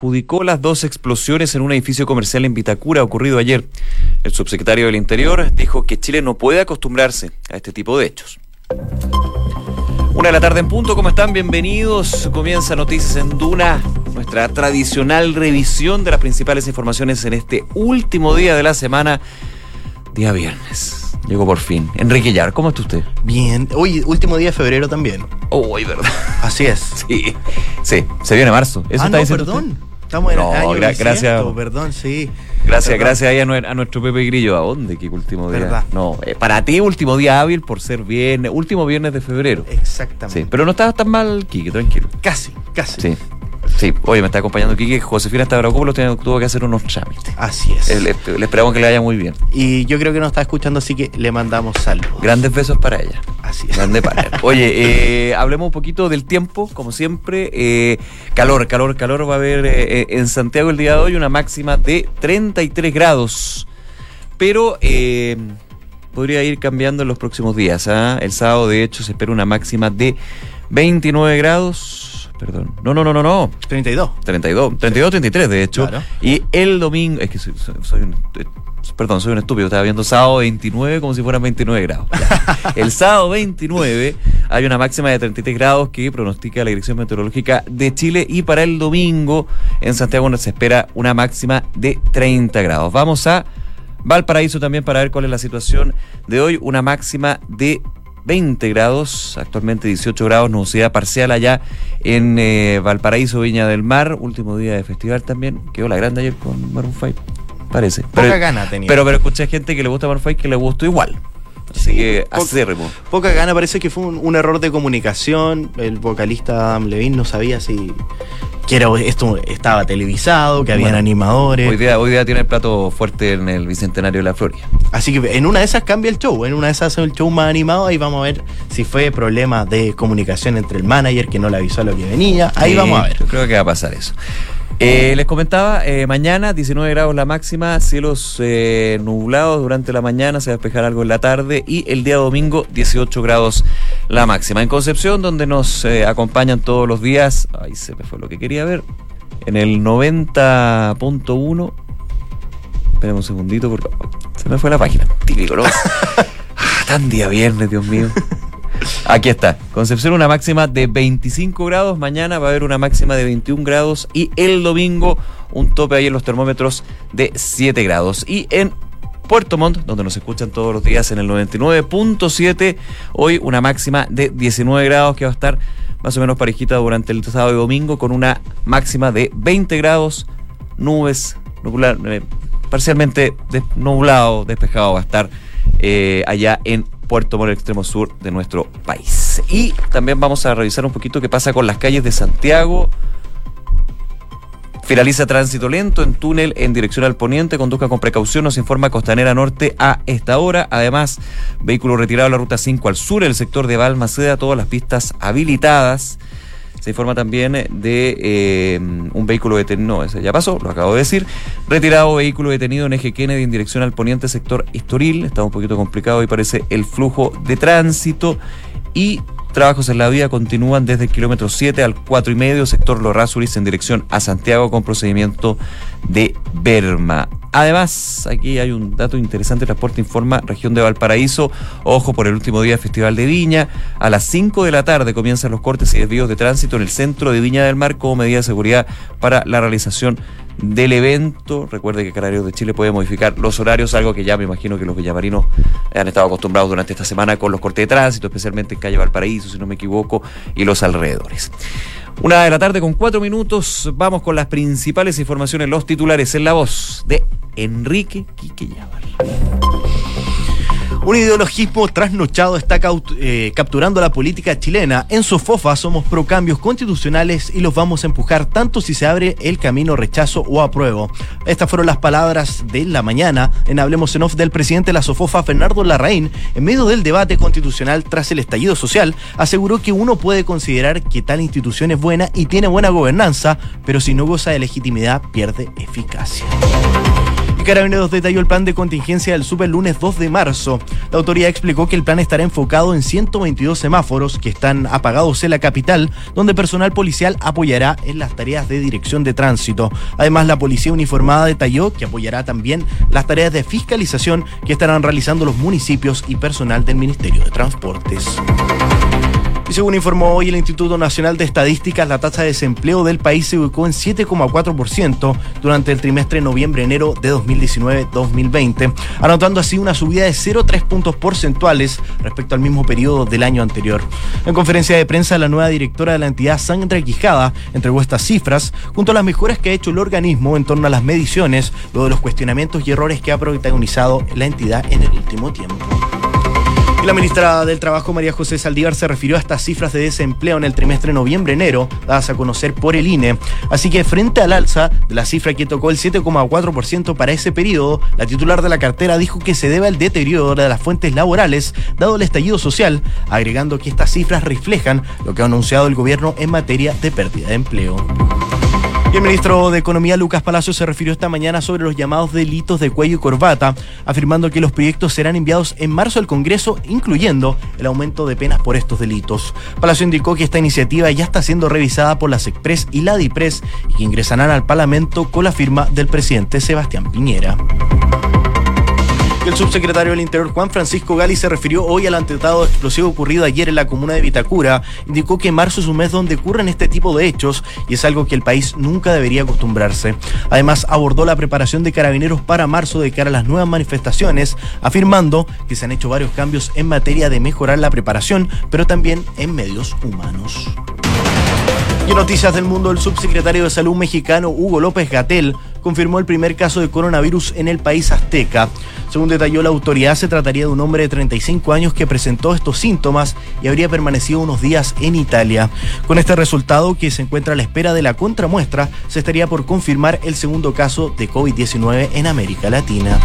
adjudicó las dos explosiones en un edificio comercial en Vitacura ocurrido ayer. El subsecretario del Interior dijo que Chile no puede acostumbrarse a este tipo de hechos. Una de la tarde en punto, ¿cómo están? Bienvenidos. Comienza Noticias en Duna, nuestra tradicional revisión de las principales informaciones en este último día de la semana, día viernes. Llegó por fin. Enrique Yar, ¿cómo está usted? Bien. Hoy, último día de febrero también. Uy, verdad. Así es. Sí, sí, se viene marzo. ¿Eso ah, está no, perdón. Usted? Estamos en no, el año gra gracias. perdón, sí. Gracias, perdón. gracias ahí a, a, nuestro Pepe Grillo. ¿A dónde? ¿Qué último día? ¿Verdad? No, eh, para ti último día hábil por ser viernes, último viernes de febrero. Exactamente. Sí, pero no estabas tan mal, Kike, tranquilo. Casi, casi. Sí. Sí, oye, me está acompañando Kike. Josefina Stavrakopoulos tuvo que hacer unos trámites. Así es. Le, le, esperamos que le vaya muy bien. Y yo creo que nos está escuchando, así que le mandamos saludos. Grandes besos para ella. Así es. Grande para ella. Oye, eh, hablemos un poquito del tiempo, como siempre. Eh, calor, calor, calor. Va a haber eh, en Santiago el día de hoy una máxima de 33 grados. Pero eh, podría ir cambiando en los próximos días. ¿eh? El sábado, de hecho, se espera una máxima de 29 grados perdón. No, no, no, no, no. 32. 32, 32, 33 de hecho. Claro. Y el domingo, es que soy, un, perdón, soy un estúpido, estaba viendo sábado 29 como si fueran 29 grados. el sábado 29 hay una máxima de 33 grados que pronostica la Dirección Meteorológica de Chile y para el domingo en Santiago se espera una máxima de 30 grados. Vamos a Valparaíso también para ver cuál es la situación de hoy, una máxima de 20 grados, actualmente 18 grados, nubosidad parcial allá en eh, Valparaíso, Viña del Mar, último día de festival también, quedó la grande ayer con Maroon 5, parece. Poca pero, gana tenía. Pero, pero escuché gente que le gusta Maroon 5 que le gustó igual. Así que acérrimo. Poca gana, parece que fue un, un, error de comunicación. El vocalista Adam Levine no sabía si que era, esto estaba televisado, que habían Bueno, animadores. Hoy día, hoy día tiene el plato fuerte en el Bicentenario de la Florida. Así que en una de esas cambia el show, en una de esas hace el show más animado, ahí vamos a ver si fue problema de comunicación entre el manager que no le avisó a lo que venía. Ahí Sí, vamos a ver. Yo creo que va a pasar eso. Eh, les comentaba, eh, mañana 19 grados la máxima, cielos eh, nublados durante la mañana, se va a despejar algo en la tarde y el día domingo 18 grados la máxima. En Concepción, donde nos eh, acompañan todos los días, ahí se me fue lo que quería ver, en el 90.1, esperen un segundito porque se me fue la página, típico, ¿no? Ah, Tan día viernes, Dios mío. Aquí está. Concepción una máxima de 25 grados. Mañana va a haber una máxima de 21 grados. Y el domingo un tope ahí en los termómetros de 7 grados. Y en Puerto Montt, donde nos escuchan todos los días en el 99.7, hoy una máxima de 19 grados que va a estar más o menos parejita durante el sábado y domingo con una máxima de 20 grados, nubes, nublar, eh, parcialmente des, nublado, despejado va a estar eh, allá en Puerto Montt, el extremo sur de nuestro país. Y también vamos a revisar un poquito qué pasa con las calles de Santiago. Finaliza tránsito lento en túnel en dirección al poniente. Conduzca con precaución, nos informa Costanera Norte a esta hora. Además, vehículo retirado de la ruta 5 al sur, el sector de Balmaceda, todas las pistas habilitadas. Se informa también de eh, un vehículo detenido, no, ese ya pasó, lo acabo de decir. Retirado vehículo detenido en eje Kennedy en dirección al poniente sector Estoril. Está un poquito complicado y parece el flujo de tránsito. Y trabajos en la vía continúan desde el kilómetro 7 al 4 y medio, sector Lorrasuris en dirección a Santiago con procedimiento de Berma. Además, aquí hay un dato interesante, Transporte informa, región de Valparaíso, ojo por el último día Festival de Viña, a las 5 de la tarde comienzan los cortes y desvíos de tránsito en el centro de Viña del Mar como medida de seguridad para la realización del evento. Recuerde que Canarios de Chile puede modificar los horarios, algo que ya me imagino que los villamarinos han estado acostumbrados durante esta semana con los cortes de tránsito, especialmente en calle Valparaíso, si no me equivoco, y los alrededores. Una de la tarde con cuatro minutos, vamos con las principales informaciones, los titulares en la voz de Enrique Quique Un ideologismo trasnochado está eh, capturando la política chilena. En Sofofa somos pro cambios constitucionales y los vamos a empujar tanto si se abre el camino rechazo o apruebo. Estas fueron las palabras de la mañana en Hablemos en Off del presidente de la Sofofa, Fernando Larraín, en medio del debate constitucional tras el estallido social, aseguró que uno puede considerar que tal institución es buena y tiene buena gobernanza, pero si no goza de legitimidad pierde eficacia. Y Carabineros detalló el plan de contingencia del super lunes 2 de marzo. La autoridad explicó que el plan estará enfocado en 122 semáforos que están apagados en la capital, donde personal policial apoyará en las tareas de dirección de tránsito. Además, la policía uniformada detalló que apoyará también las tareas de fiscalización que estarán realizando los municipios y personal del Ministerio de Transportes. Y según informó hoy el Instituto Nacional de Estadísticas, la tasa de desempleo del país se ubicó en 7,4% durante el trimestre noviembre-enero de 2019-2020, anotando así una subida de 0,3 puntos porcentuales respecto al mismo periodo del año anterior. En conferencia de prensa, la nueva directora de la entidad, Sandra Quijada, entregó estas cifras junto a las mejoras que ha hecho el organismo en torno a las mediciones, luego de los cuestionamientos y errores que ha protagonizado la entidad en el último tiempo. La ministra del Trabajo, María José Saldívar, se refirió a estas cifras de desempleo en el trimestre noviembre-enero, dadas a conocer por el INE. Así que frente al alza de la cifra que tocó el 7,4% para ese periodo, la titular de la cartera dijo que se debe al deterioro de las fuentes laborales, dado el estallido social, agregando que estas cifras reflejan lo que ha anunciado el gobierno en materia de pérdida de empleo. El ministro de Economía, Lucas Palacio, se refirió esta mañana sobre los llamados delitos de cuello y corbata, afirmando que los proyectos serán enviados en marzo al Congreso, incluyendo el aumento de penas por estos delitos. Palacio indicó que esta iniciativa ya está siendo revisada por la SECPRES y la DIPRES y que ingresarán al Parlamento con la firma del presidente Sebastián Piñera. El subsecretario del Interior Juan Francisco Gali se refirió hoy al atentado explosivo ocurrido ayer en la comuna de Vitacura. Indicó que marzo es un mes donde ocurren este tipo de hechos y es algo que el país nunca debería acostumbrarse. Además, abordó la preparación de carabineros para marzo de cara a las nuevas manifestaciones, afirmando que se han hecho varios cambios en materia de mejorar la preparación, pero también en medios humanos. Y noticias del mundo, el subsecretario de Salud mexicano Hugo López Gatel confirmó el primer caso de coronavirus en el país azteca. Según detalló la autoridad, se trataría de un hombre de 35 años que presentó estos síntomas y habría permanecido unos días en Italia. Con este resultado, que se encuentra a la espera de la contramuestra, se estaría por confirmar el segundo caso de COVID-19 en América Latina.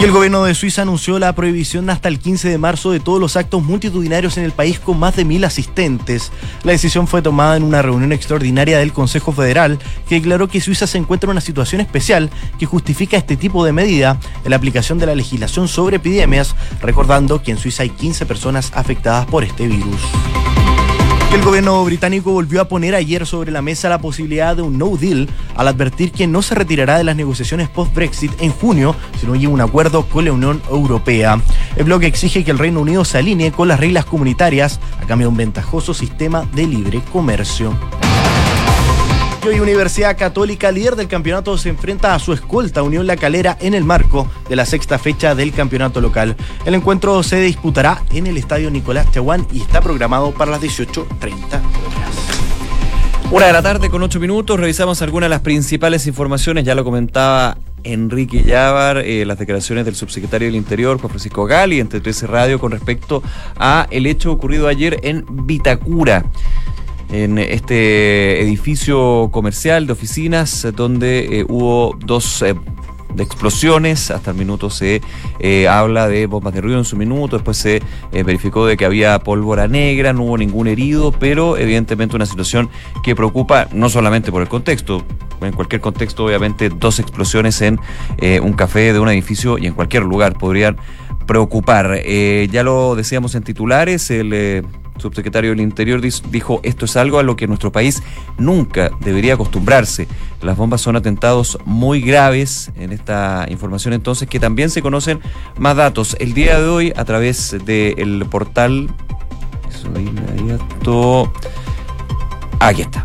Y el gobierno de Suiza anunció la prohibición hasta el 15 de marzo de todos los actos multitudinarios en el país con más de mil asistentes. La decisión fue tomada en una reunión extraordinaria del Consejo Federal que declaró que Suiza se encuentra en una situación especial que justifica este tipo de medida en la aplicación de la legislación sobre epidemias, recordando que en Suiza hay 15 personas afectadas por este virus. El gobierno británico volvió a poner ayer sobre la mesa la posibilidad de un no deal al advertir que no se retirará de las negociaciones post-Brexit en junio si no hay un acuerdo con la Unión Europea. El bloque exige que el Reino Unido se alinee con las reglas comunitarias a cambio de un ventajoso sistema de libre comercio. Y hoy Universidad Católica, líder del campeonato, se enfrenta a su escolta Unión La Calera en el marco de la sexta fecha del campeonato local. El encuentro se disputará en el estadio Nicolás Chaguán y está programado para las 18.30 horas. Una de la tarde con ocho minutos, revisamos algunas de las principales informaciones, ya lo comentaba Enrique Llávar, eh, las declaraciones del subsecretario del Interior, Juan Francisco Gali, entre 13 Radio, con respecto a el hecho ocurrido ayer en Vitacura en este edificio comercial de oficinas donde eh, hubo dos eh, de explosiones. Hasta el minuto se eh, habla de bombas de ruido en su minuto. Después se verificó de que había pólvora negra, no hubo ningún herido, pero evidentemente una situación que preocupa no solamente por el contexto. En cualquier contexto, obviamente, dos explosiones en un café de un edificio y en cualquier lugar podrían preocupar. ya lo decíamos en titulares, el subsecretario del Interior dijo, esto es algo a lo que nuestro país nunca debería acostumbrarse. Las bombas son atentados muy graves en esta información entonces que también se conocen más datos. El día de hoy a través del portal... Aquí está.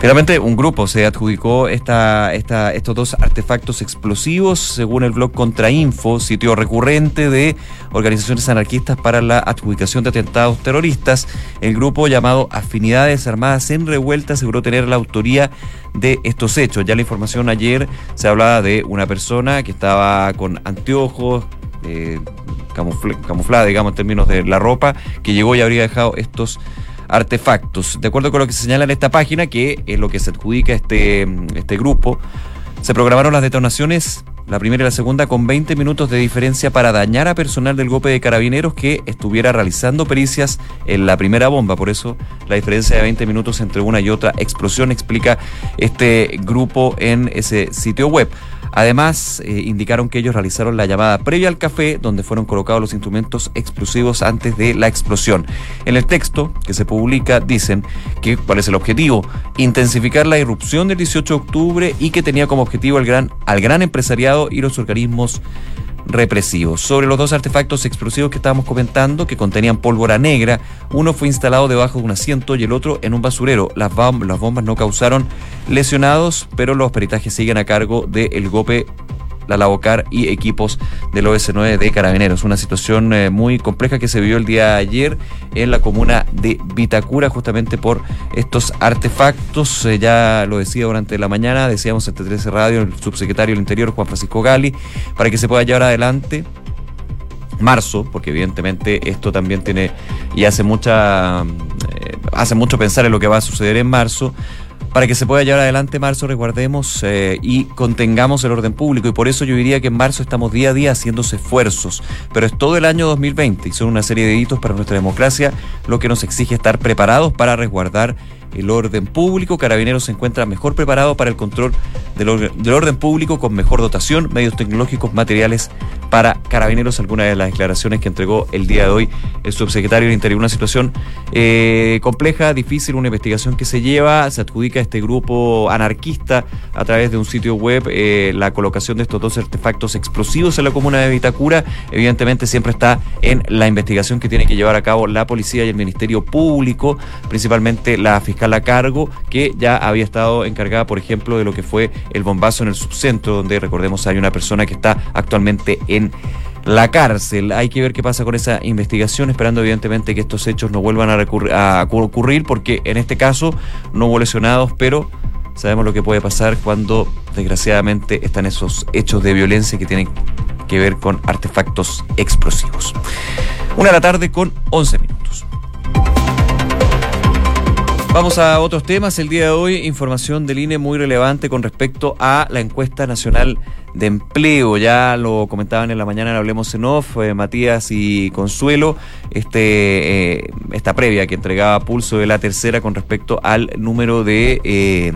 Finalmente, un grupo se adjudicó esta, esta, estos dos artefactos explosivos, según el blog Contrainfo, sitio recurrente de organizaciones anarquistas para la adjudicación de atentados terroristas. El grupo llamado Afinidades Armadas en Revuelta aseguró tener la autoría de estos hechos. Ya la información ayer se hablaba de una persona que estaba con anteojos, eh, camuflada, digamos, en términos de la ropa, que llegó y habría dejado estos artefactos. De acuerdo con lo que se señala en esta página, que es lo que se adjudica este, este grupo, se programaron las detonaciones la primera y la segunda, con 20 minutos de diferencia para dañar a personal del golpe de carabineros que estuviera realizando pericias en la primera bomba. Por eso la diferencia de 20 minutos entre una y otra explosión explica este grupo en ese sitio web. Además, eh, indicaron que ellos realizaron la llamada previa al café, donde fueron colocados los instrumentos explosivos antes de la explosión. En el texto que se publica dicen que cuál es el objetivo, intensificar la irrupción del 18 de octubre y que tenía como objetivo al gran, al gran empresariado y los organismos represivos. Sobre los dos artefactos explosivos que estábamos comentando, que contenían pólvora negra, uno fue instalado debajo de un asiento y el otro en un basurero. Las, bombas no causaron lesionados, pero los peritajes siguen a cargo del GOPE la Lavocar y equipos del OS9 de Carabineros. Una situación eh, muy compleja que se vivió el día de ayer en la comuna de Vitacura, justamente por estos artefactos. Eh, ya lo decía durante la mañana, decíamos en 13 Radio, el subsecretario del Interior, Juan Francisco Gali, para que se pueda llevar adelante marzo, porque evidentemente esto también tiene y hace mucha eh, hace mucho pensar en lo que va a suceder en marzo para que se pueda llevar adelante marzo, recordemos, eh, y contengamos el orden público. Y por eso yo diría que en marzo estamos día a día haciéndose esfuerzos. Pero es todo el año 2020 y son una serie de hitos para nuestra democracia, lo que nos exige estar preparados para resguardar el orden público. Carabineros se encuentra mejor preparado para el control del, orden, público con mejor dotación, medios tecnológicos, materiales para Carabineros. Algunas de las declaraciones que entregó el día de hoy el subsecretario del Interior. Una situación eh, compleja, difícil, una investigación que se lleva, se adjudica a este grupo anarquista a través de un sitio web eh, la colocación de estos dos artefactos explosivos en la comuna de Vitacura. Evidentemente siempre está en la investigación que tiene que llevar a cabo la policía y el Ministerio Público, principalmente la Fiscalía a cargo, que ya había estado encargada, por ejemplo, de lo que fue el bombazo en el subcentro, donde recordemos hay una persona que está actualmente en la cárcel. Hay que ver qué pasa con esa investigación, esperando evidentemente que estos hechos no vuelvan a, a ocurrir, porque en este caso no hubo lesionados, pero sabemos lo que puede pasar cuando desgraciadamente están esos hechos de violencia que tienen que ver con artefactos explosivos. Una de la tarde con 11 minutos. Vamos a otros temas. El día de hoy, información del INE muy relevante con respecto a la encuesta nacional de empleo. Ya lo comentaban en la mañana en Hablemos en Off, eh, Matías y Consuelo, este, eh, esta previa que entregaba Pulso de la tercera con respecto al número de eh,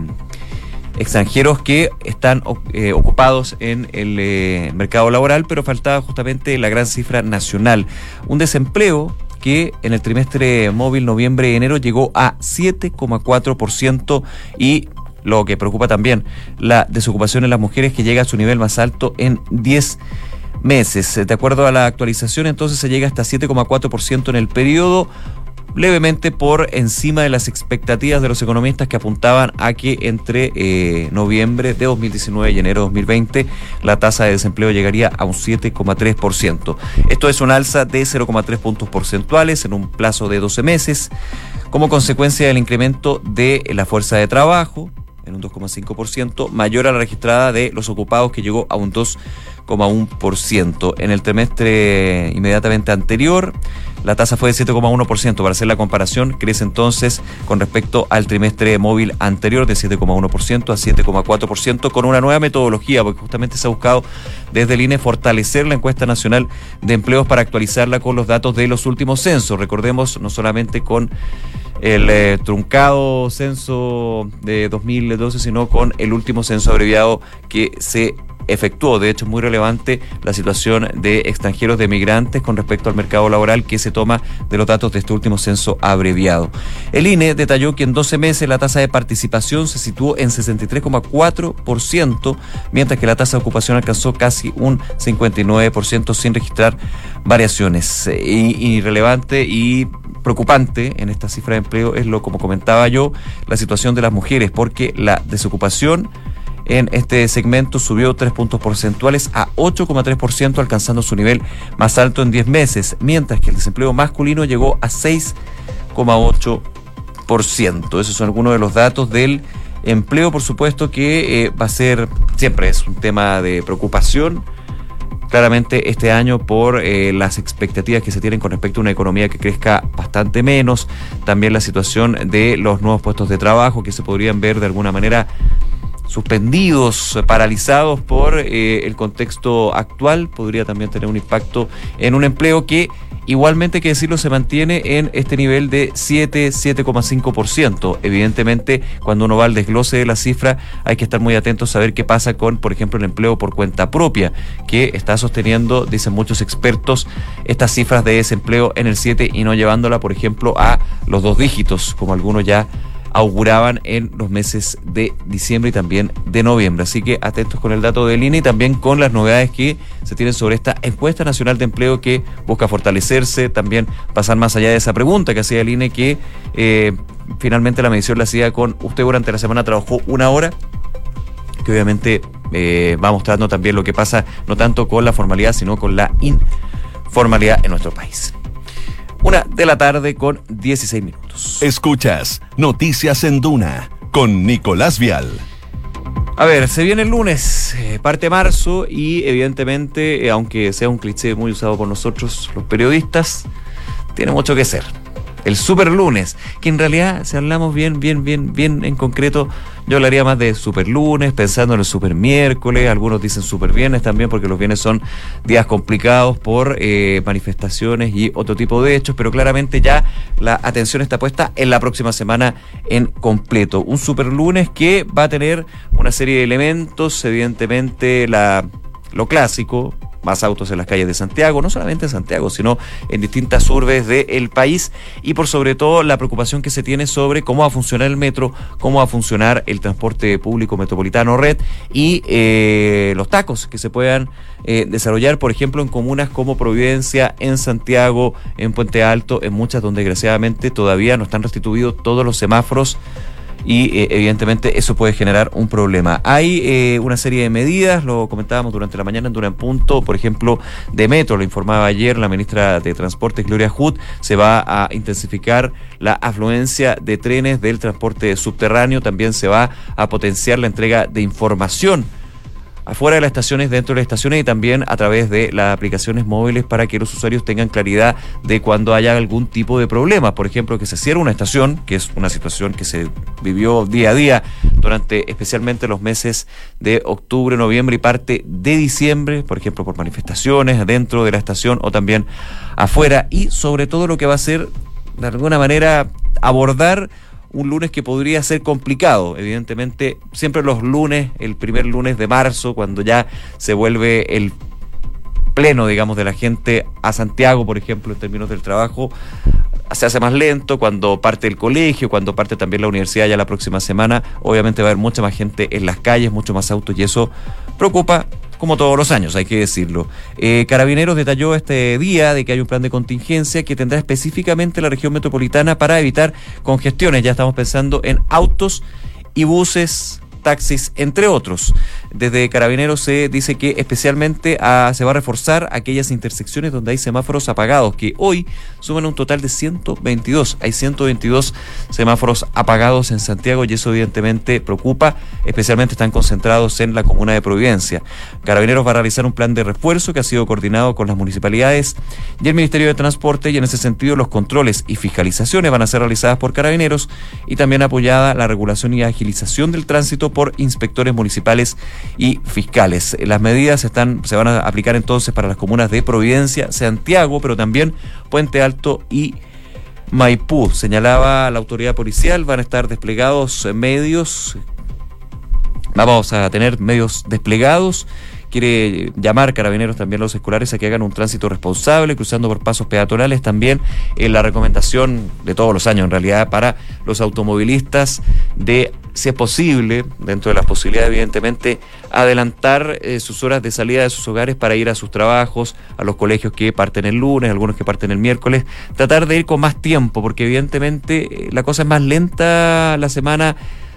extranjeros que están ocupados en el mercado laboral, pero faltaba justamente la gran cifra nacional. Un desempleo que en el trimestre móvil noviembre-enero llegó a 7,4% y lo que preocupa también, la desocupación en las mujeres que llega a su nivel más alto en 10 meses. De acuerdo a la actualización, entonces se llega hasta 7,4% en el periodo, levemente por encima de las expectativas de los economistas que apuntaban a que entre eh, noviembre de 2019 y enero de 2020 la tasa de desempleo llegaría a un 7,3%. Esto es un alza de 0,3 puntos porcentuales en un plazo de 12 meses como consecuencia del incremento de la fuerza de trabajo en un 2,5%, mayor a la registrada de los ocupados que llegó a un 2,1%. En el trimestre inmediatamente anterior, la tasa fue de 7,1%. Para hacer la comparación, crece entonces con respecto al trimestre móvil anterior de 7,1% a 7,4% con una nueva metodología, porque justamente se ha buscado desde el INE fortalecer la encuesta nacional de empleos para actualizarla con los datos de los últimos censos. Recordemos, no solamente con el eh, truncado censo de 2012, sino con el último censo abreviado que se efectuó. De hecho, es muy relevante la situación de extranjeros, de migrantes con respecto al mercado laboral que se toma de los datos de este último censo abreviado. El INE detalló que en 12 meses la tasa de participación se situó en 63,4%, mientras que la tasa de ocupación alcanzó casi un 59% sin registrar variaciones. Eh, irrelevante y preocupante en esta cifra de empleo es lo, como comentaba yo, la situación de las mujeres, porque la desocupación en este segmento subió 3 puntos porcentuales a 8,3%, alcanzando su nivel más alto en 10 meses, mientras que el desempleo masculino llegó a 6,8%. Esos son algunos de los datos del empleo, por supuesto, que eh, va a ser, siempre es un tema de preocupación. Claramente este año por eh, las expectativas que se tienen con respecto a una economía que crezca bastante menos, también la situación de los nuevos puestos de trabajo que se podrían ver de alguna manera suspendidos, paralizados por eh, el contexto actual, podría también tener un impacto en un empleo que igualmente hay que decirlo se mantiene en este nivel de 7, 7,5%. Evidentemente, cuando uno va al desglose de la cifra, hay que estar muy atentos a saber qué pasa con, por ejemplo, el empleo por cuenta propia, que está sosteniendo, dicen muchos expertos, estas cifras de desempleo en el 7 y no llevándola, por ejemplo, a los dos dígitos, como algunos ya auguraban en los meses de diciembre y también de noviembre. Así que atentos con el dato del INE y también con las novedades que se tienen sobre esta encuesta nacional de empleo que busca fortalecerse, también pasar más allá de esa pregunta que hacía el INE que eh, finalmente la medición la hacía con usted durante la semana trabajó una hora que obviamente eh, va mostrando también lo que pasa no tanto con la formalidad sino con la informalidad en nuestro país. Una de la tarde con 16 minutos. Escuchas Noticias en Duna con Nicolás Vial. A ver, se viene el lunes, eh, parte marzo, y evidentemente, eh, aunque sea un cliché muy usado por nosotros, los periodistas, tiene mucho que ser el super lunes, que en realidad, si hablamos bien, bien, bien, bien en concreto, yo hablaría más de super lunes, pensando en el super miércoles, algunos dicen super viernes también, porque los viernes son días complicados por eh, manifestaciones y otro tipo de hechos, pero claramente ya la atención está puesta en la próxima semana en completo. Un super lunes que va a tener una serie de elementos, evidentemente la, lo clásico, más autos en las calles de Santiago, no solamente en Santiago, sino en distintas urbes del país. Y por sobre todo la preocupación que se tiene sobre cómo va a funcionar el metro, cómo va a funcionar el transporte público metropolitano red y eh, los tacos que se puedan eh, desarrollar, por ejemplo, en comunas como Providencia, en Santiago, en Puente Alto, en muchas donde desgraciadamente todavía no están restituidos todos los semáforos y eh, evidentemente eso puede generar un problema. Hay eh, una serie de medidas, lo comentábamos durante la mañana en Dura Punto, por ejemplo, de Metro, lo informaba ayer la ministra de Transportes, Gloria Hood, se va a intensificar la afluencia de trenes del transporte subterráneo, también se va a potenciar la entrega de información afuera de las estaciones, dentro de las estaciones y también a través de las aplicaciones móviles para que los usuarios tengan claridad de cuando haya algún tipo de problema. Por ejemplo, que se cierre una estación, que es una situación que se vivió día a día durante especialmente los meses de octubre, noviembre y parte de diciembre, por ejemplo, por manifestaciones dentro de la estación o también afuera y sobre todo lo que va a ser de alguna manera abordar un lunes que podría ser complicado. Evidentemente, siempre los lunes, el primer lunes de marzo, cuando ya se vuelve el pleno, digamos, de la gente a Santiago, por ejemplo, en términos del trabajo, se hace más lento, cuando parte el colegio, cuando parte también la universidad ya la próxima semana, obviamente va a haber mucha más gente en las calles, mucho más autos y eso preocupa como todos los años, hay que decirlo. Eh, Carabineros detalló este día de que hay un plan de contingencia que tendrá específicamente la región metropolitana para evitar congestiones. Ya estamos pensando en autos y buses taxis, entre otros. Desde Carabineros se dice que especialmente ah, se va a reforzar aquellas intersecciones donde hay semáforos apagados, que hoy suman un total de 122. Hay 122 semáforos apagados en Santiago y eso evidentemente preocupa, especialmente están concentrados en la comuna de Providencia. Carabineros va a realizar un plan de refuerzo que ha sido coordinado con las municipalidades y el Ministerio de Transporte y en ese sentido los controles y fiscalizaciones van a ser realizadas por Carabineros y también apoyada la regulación y agilización del tránsito por inspectores municipales y fiscales. Las medidas están, se van a aplicar entonces para las comunas de Providencia, Santiago, pero también Puente Alto y Maipú. Señalaba la autoridad policial, van a estar desplegados medios, vamos a tener medios desplegados quiere llamar carabineros también a los escolares a que hagan un tránsito responsable, cruzando por pasos peatonales. También en la recomendación de todos los años, en realidad, para los automovilistas de, si es posible, dentro de las posibilidades, evidentemente, adelantar eh, sus horas de salida de sus hogares para ir a sus trabajos, a los colegios que parten el lunes, algunos que parten el miércoles, tratar de ir con más tiempo, porque evidentemente eh, la cosa es más lenta la semana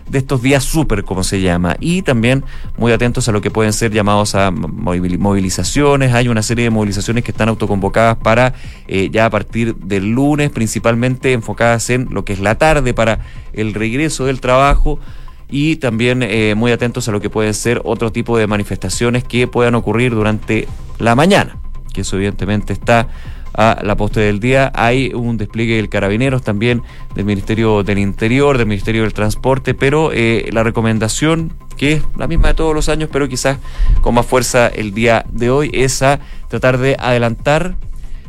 de estos días súper, como se llama, y también muy atentos a lo que pueden ser llamados a movilizaciones. Hay una serie de movilizaciones que están autoconvocadas para eh, ya a partir del lunes, principalmente enfocadas en lo que es la tarde para el regreso del trabajo y también eh, muy atentos a lo que pueden ser otro tipo de manifestaciones que puedan ocurrir durante la mañana, que eso evidentemente está a la poste del día. Hay un despliegue del Carabineros también, del Ministerio del Interior, del Ministerio del Transporte, pero eh, la recomendación que es la misma de todos los años, pero quizás con más fuerza el día de hoy, es a tratar de adelantar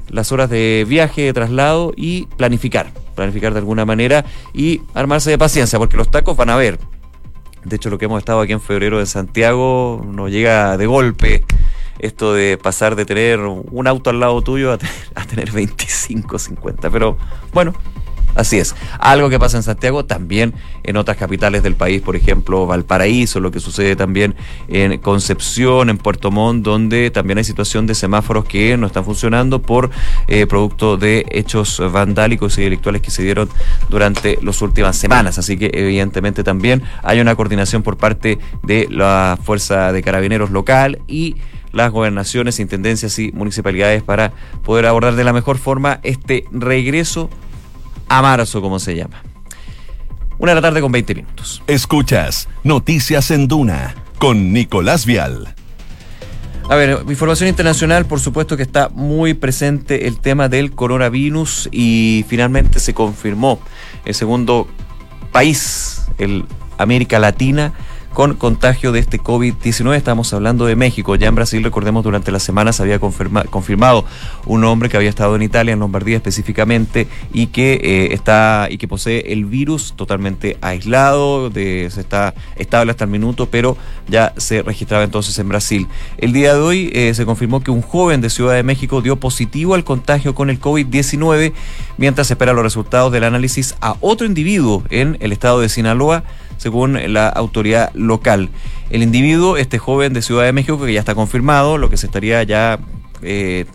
las horas de viaje, de traslado y planificar, planificar de alguna manera y armarse de paciencia, porque los tacos van a ver. De hecho, lo que hemos estado aquí en febrero en Santiago nos llega de golpe esto de pasar de tener un auto al lado tuyo a tener, a tener 25, 50. Pero bueno, Así es. Algo que pasa en Santiago, también en otras capitales del país, por ejemplo, Valparaíso, lo que sucede también en Concepción, en Puerto Montt, donde también hay situación de semáforos que no están funcionando por eh, producto de hechos vandálicos y delictuales que se dieron durante las últimas semanas. Así que evidentemente también hay una coordinación por parte de la Fuerza de Carabineros local y las gobernaciones, intendencias y municipalidades para poder abordar de la mejor forma este regreso a marzo, como se llama. Una de la tarde con 20 minutos. Escuchas Noticias en Duna con Nicolás Vial. A ver, información internacional, por supuesto que está muy presente el tema del coronavirus y finalmente se confirmó el segundo país, el América Latina, con contagio de este COVID-19. Estamos hablando de México. Ya en Brasil, recordemos, durante la semana se había confirmado un hombre que había estado en Italia, en Lombardía específicamente, y que eh, está y que posee el virus totalmente aislado, de, se está estable hasta el minuto, pero ya se registraba entonces en Brasil. El día de hoy eh, se confirmó que un joven de Ciudad de México dio positivo al contagio con el COVID-19, mientras espera los resultados del análisis a otro individuo en el estado de Sinaloa según la autoridad local. El individuo, este joven de Ciudad de México, que ya está confirmado, lo que se estaría ya eh,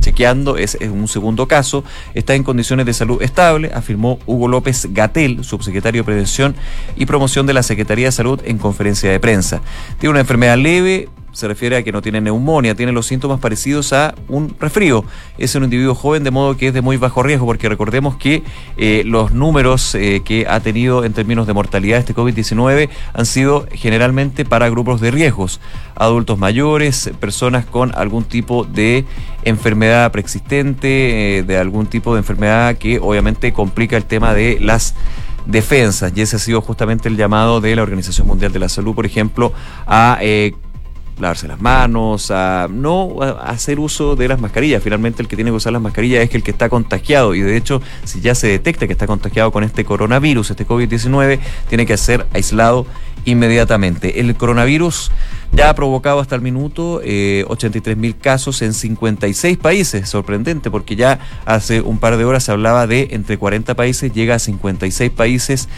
chequeando es, un segundo caso, está en condiciones de salud estable, afirmó Hugo López Gatel, subsecretario de Prevención y Promoción de la Secretaría de Salud en conferencia de prensa. Tiene una enfermedad leve, se refiere a que no tiene neumonía, tiene los síntomas parecidos a un resfrío. Es un individuo joven, de modo que es de muy bajo riesgo, porque recordemos que eh, los números eh, que ha tenido en términos de mortalidad este COVID-19 han sido generalmente para grupos de riesgos, adultos mayores, personas con algún tipo de enfermedad preexistente, eh, de algún tipo de enfermedad que obviamente complica el tema de las defensas. Y ese ha sido justamente el llamado de la Organización Mundial de la Salud, por ejemplo, a lavarse las manos, a no hacer uso de las mascarillas. Finalmente el que tiene que usar las mascarillas es el que está contagiado y de hecho si ya se detecta que está contagiado con este coronavirus, este COVID-19, tiene que ser aislado inmediatamente. El coronavirus ya ha provocado hasta el minuto eh, 83 mil casos en 56 países. Sorprendente porque ya hace un par de horas se hablaba de entre 40 países, llega a 56 países.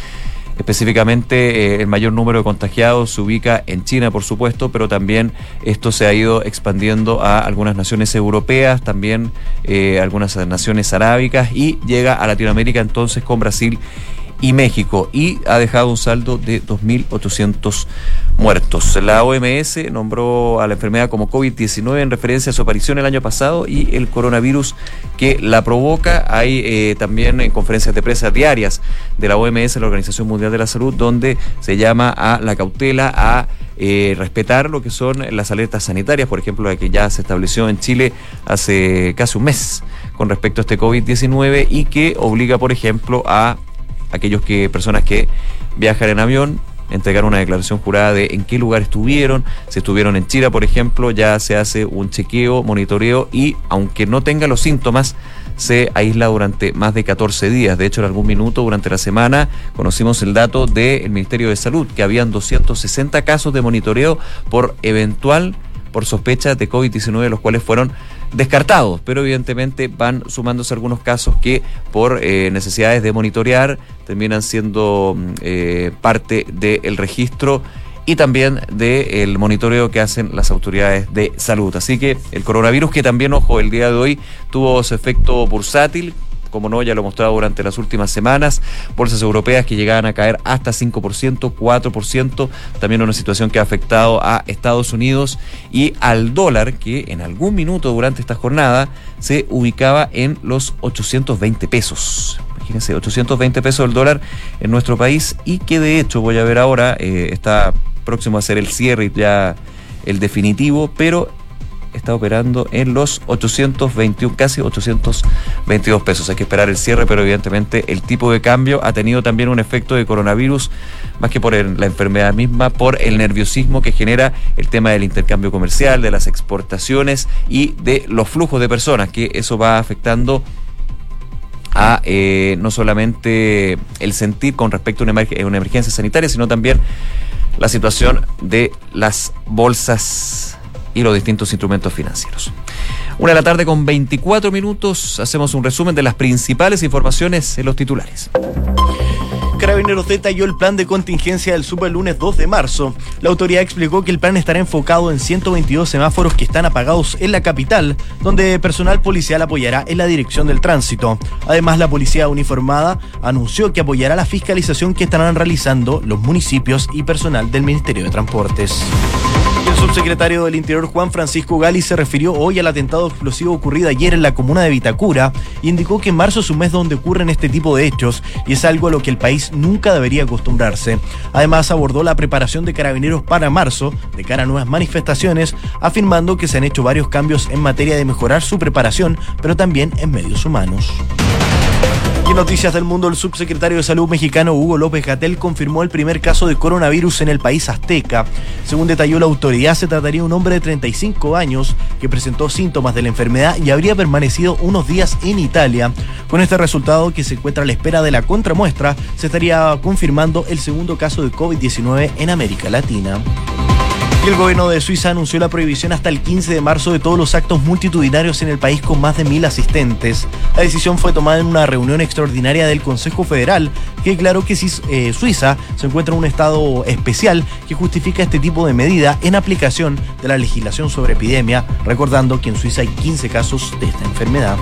Específicamente, eh, el mayor número de contagiados se ubica en China, por supuesto, pero también esto se ha ido expandiendo a algunas naciones europeas, también eh, algunas naciones arábicas y llega a Latinoamérica entonces con Brasil y México y ha dejado un saldo de 2.800 muertos. La OMS nombró a la enfermedad como COVID-19 en referencia a su aparición el año pasado y el coronavirus que la provoca. Hay eh, también en conferencias de prensa diarias de la OMS, la Organización Mundial de la Salud, donde se llama a la cautela, a eh, respetar lo que son las alertas sanitarias, por ejemplo, la que ya se estableció en Chile hace casi un mes con respecto a este COVID-19 y que obliga, por ejemplo, a aquellos que personas que viajan en avión entregar una declaración jurada de en qué lugar estuvieron, si estuvieron en China, por ejemplo, ya se hace un chequeo, monitoreo y aunque no tenga los síntomas, se aísla durante más de 14 días. De hecho, en algún minuto durante la semana conocimos el dato del Ministerio de Salud, que habían 260 casos de monitoreo por eventual, por sospecha de COVID-19, los cuales fueron descartados, pero evidentemente van sumándose algunos casos que por eh, necesidades de monitorear terminan siendo mm, eh, parte del registro y también del monitoreo que hacen las autoridades de salud. Así que el coronavirus que también, ojo, el día de hoy tuvo su efecto bursátil, como no, ya lo mostrado durante las últimas semanas, bolsas europeas que llegaban a caer hasta 5%, 4%, también una situación que ha afectado a Estados Unidos y al dólar, que en algún minuto durante esta jornada se ubicaba en los 820 pesos. Imagínense, 820 pesos el dólar en nuestro país y que de hecho, voy a ver ahora, eh, está próximo a ser el cierre y ya el definitivo, pero está operando en los 821, casi 822 pesos. Hay que esperar el cierre, pero evidentemente el tipo de cambio ha tenido también un efecto de coronavirus, más que por la enfermedad misma, por el nerviosismo que genera el tema del intercambio comercial, de las exportaciones y de los flujos de personas, que eso va afectando a eh, no solamente el sentir con respecto a una, una emergencia sanitaria, sino también la situación de las bolsas y los distintos instrumentos financieros. Una de la tarde con 24 minutos, hacemos un resumen de las principales informaciones en los titulares. Carabineros detalló el plan de contingencia del super lunes 2 de marzo. La autoridad explicó que el plan estará enfocado en 122 semáforos que están apagados en la capital, donde personal policial apoyará en la dirección del tránsito. Además, la policía uniformada anunció que apoyará la fiscalización que estarán realizando los municipios y personal del Ministerio de Transportes. Subsecretario del Interior Juan Francisco Gali se refirió hoy al atentado explosivo ocurrido ayer en la comuna de Vitacura y indicó que marzo es un mes donde ocurren este tipo de hechos y es algo a lo que el país nunca debería acostumbrarse. Además abordó la preparación de carabineros para marzo de cara a nuevas manifestaciones, afirmando que se han hecho varios cambios en materia de mejorar su preparación, pero también en medios humanos. Noticias del mundo, el subsecretario de Salud mexicano Hugo López Gatel confirmó el primer caso de coronavirus en el país azteca. Según detalló la autoridad, se trataría de un hombre de 35 años que presentó síntomas de la enfermedad y habría permanecido unos días en Italia. Con este resultado, que se encuentra a la espera de la contramuestra, se estaría confirmando el segundo caso de COVID-19 en América Latina. El gobierno de Suiza anunció la prohibición hasta el 15 de marzo de todos los actos multitudinarios en el país con más de mil asistentes. La decisión fue tomada en una reunión extraordinaria del Consejo Federal que declaró que eh, Suiza se encuentra en un estado especial que justifica este tipo de medida en aplicación de la legislación sobre epidemia, recordando que en Suiza hay 15 casos de esta enfermedad.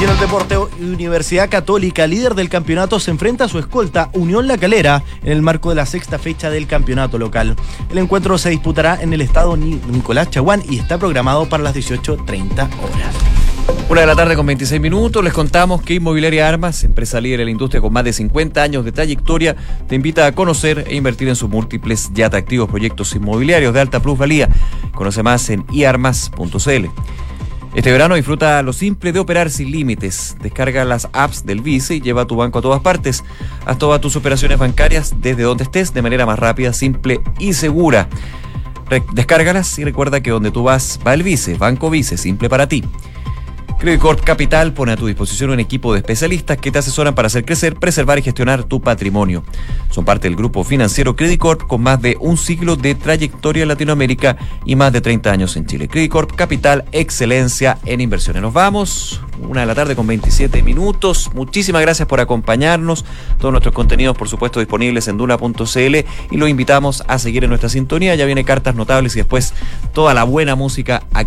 Y en el deporte, Universidad Católica, líder del campeonato, se enfrenta a su escolta Unión La Calera en el marco de la sexta fecha del campeonato local. El encuentro se disputará en el estado Nicolás Chaguán y está programado para las 18.30 horas. Una de la tarde con 26 minutos, les contamos que Inmobiliaria Armas, empresa líder en la industria con más de 50 años de trayectoria, te invita a conocer e invertir en sus múltiples y atractivos proyectos inmobiliarios de alta plusvalía. Conoce más en iarmas.cl. Este verano disfruta lo simple de operar sin límites. Descarga las apps del Vice y lleva tu banco a todas partes. Haz todas tus operaciones bancarias desde donde estés de manera más rápida, simple y segura. descárgalas y recuerda que donde tú vas va el Vice, Banco Vice, simple para ti. Corp Capital pone a tu disposición un equipo de especialistas que te asesoran para hacer crecer, preservar y gestionar tu patrimonio. Son parte del grupo financiero Corp con más de un siglo de trayectoria en Latinoamérica y más de 30 años en Chile. Corp Capital, excelencia en inversiones. Nos vamos, una de la tarde con 27 minutos. Muchísimas gracias por acompañarnos. Todos nuestros contenidos, por supuesto, disponibles en duna.cl y los invitamos a seguir en nuestra sintonía. Ya viene cartas notables y después toda la buena música aquí